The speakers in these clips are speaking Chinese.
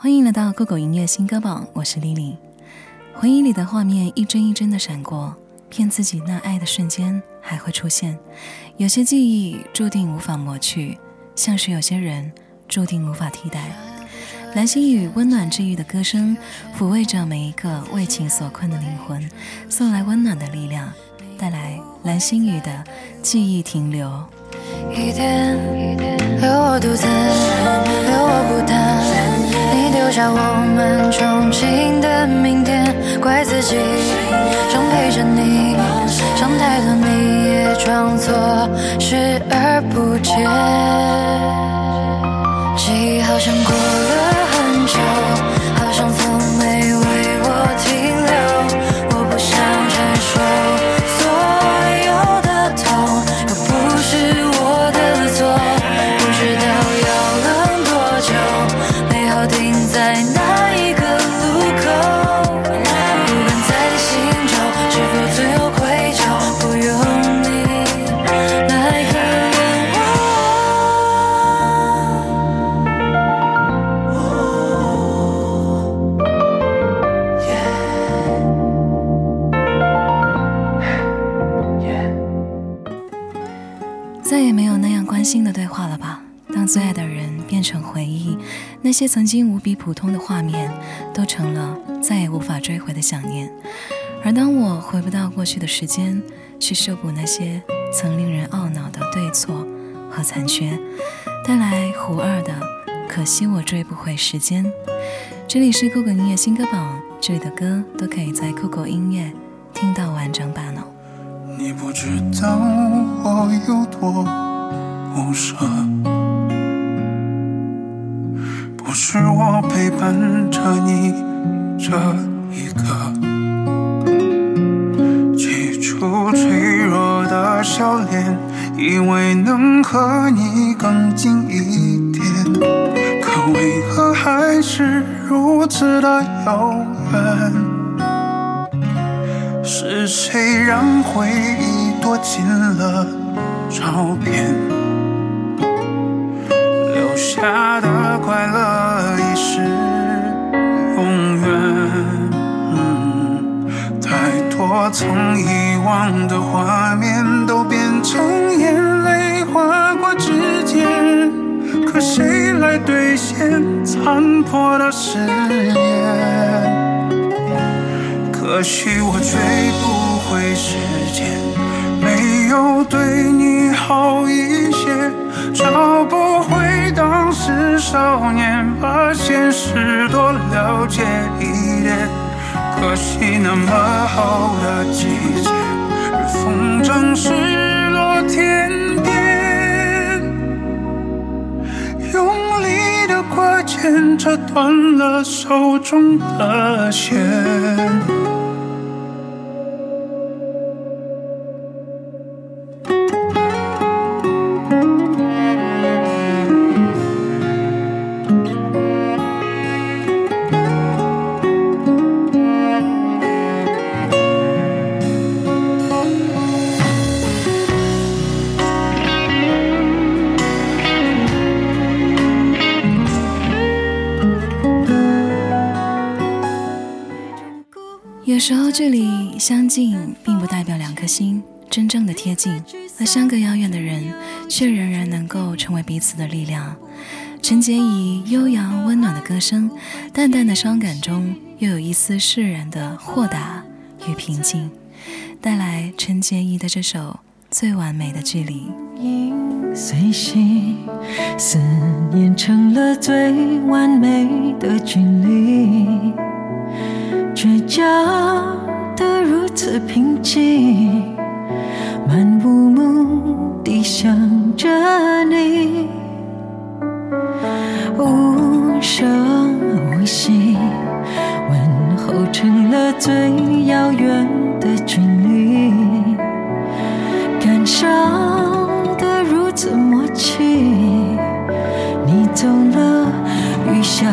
欢迎来到酷狗音乐新歌榜，我是丽丽。回忆里的画面一帧一帧的闪过，骗自己那爱的瞬间还会出现。有些记忆注定无法抹去，像是有些人注定无法替代。蓝心雨温暖治愈的歌声，抚慰着每一个为情所困的灵魂，送来温暖的力量，带来蓝心雨的记忆停留。一天，留我独自，留我孤单。留下我们憧憬的明天，怪自己想陪着你，想太多你也装作视而那些曾经无比普通的画面，都成了再也无法追回的想念。而当我回不到过去的时间，去修补那些曾令人懊恼的对错和残缺，带来胡二的可惜我追不回时间。这里是酷狗音乐新歌榜，这里的歌都可以在酷狗音乐听到完整版哦。你不知道我有多。不舍，是我陪伴着你这一刻，起初脆弱的笑脸，以为能和你更近一点，可为何还是如此的遥远？是谁让回忆躲进了照片？留下的快乐我曾遗忘的画面都变成眼泪划过指尖，可谁来兑现残破的誓言？可惜我追不回时间，没有对你好一些，找不回。当时少年，把现实多了解一点。可惜那么好的季节，风筝失落天边，用力的挂牵，扯断了手中的线。时候，距离相近并不代表两颗心真正的贴近，而相隔遥远的人，却仍然能够成为彼此的力量。陈洁仪悠扬温暖的歌声，淡淡的伤感中，又有一丝释然的豁达与平静，带来陈洁仪的这首《最完美的距离》。随心，思念成了最完美的距离。倔强的如此平静，漫无目的想着你，无声无息，问候成了最遥远的距离，感伤的如此默契，你走了，雨下。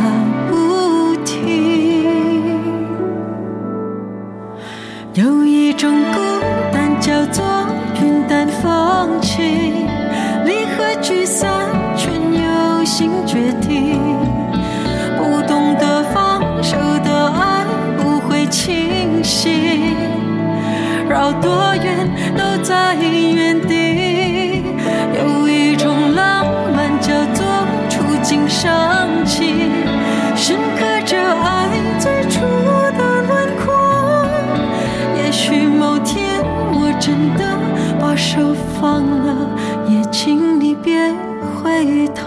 有一种孤单叫做云淡风轻，离合聚散全由心决定。不懂得放手的爱不会清醒，绕多远。忘了也请你别回头。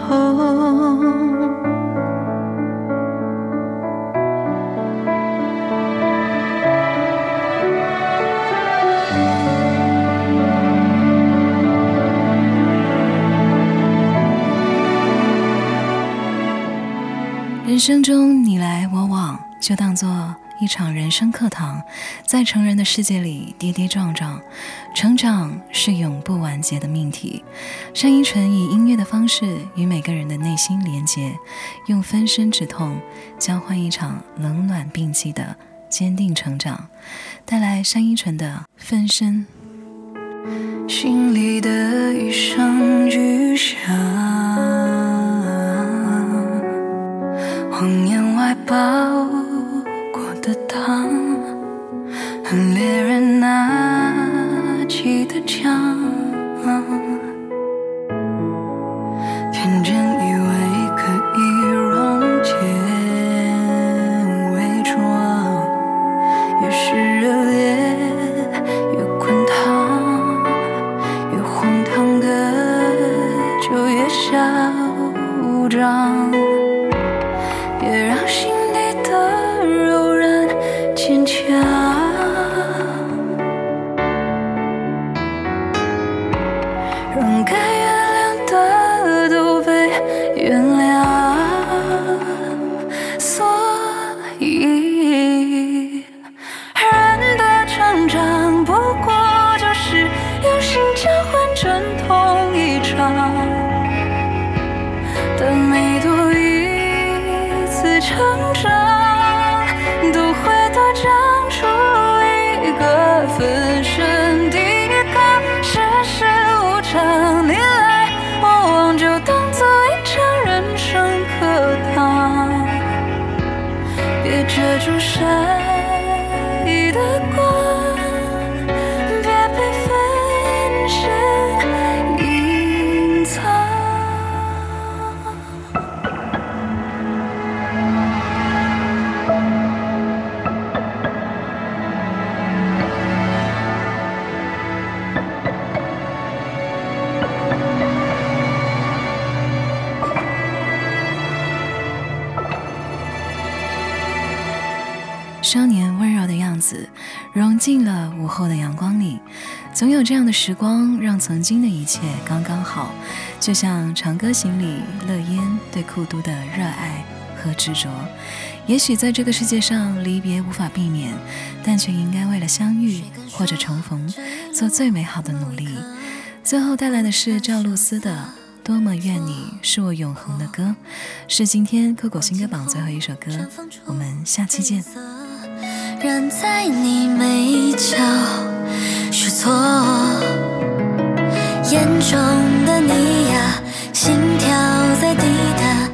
人生中你来我往就当做一场人生课堂，在成人的世界里跌跌撞撞，成长是永不完结的命题。单依纯以音乐的方式与每个人的内心连接，用分身止痛，交换一场冷暖并济的坚定成长，带来单依纯的分身。心里的一声巨响，谎言外包的糖，和猎人拿起的枪，天真以为可以溶解伪装，越是热烈越滚烫，越荒唐的就越嚣张。成长，都会多长少年温柔的样子，融进了午后的阳光里。总有这样的时光，让曾经的一切刚刚好，就像《长歌行》里乐烟对酷都的热爱和执着。也许在这个世界上，离别无法避免，但却应该为了相遇或者重逢，做最美好的努力。最后带来的是赵露思的《多么愿你是我永恒的歌》，是今天酷狗新歌榜最后一首歌。我们下期见。染在你眉角是错，眼中的你呀，心跳在滴答，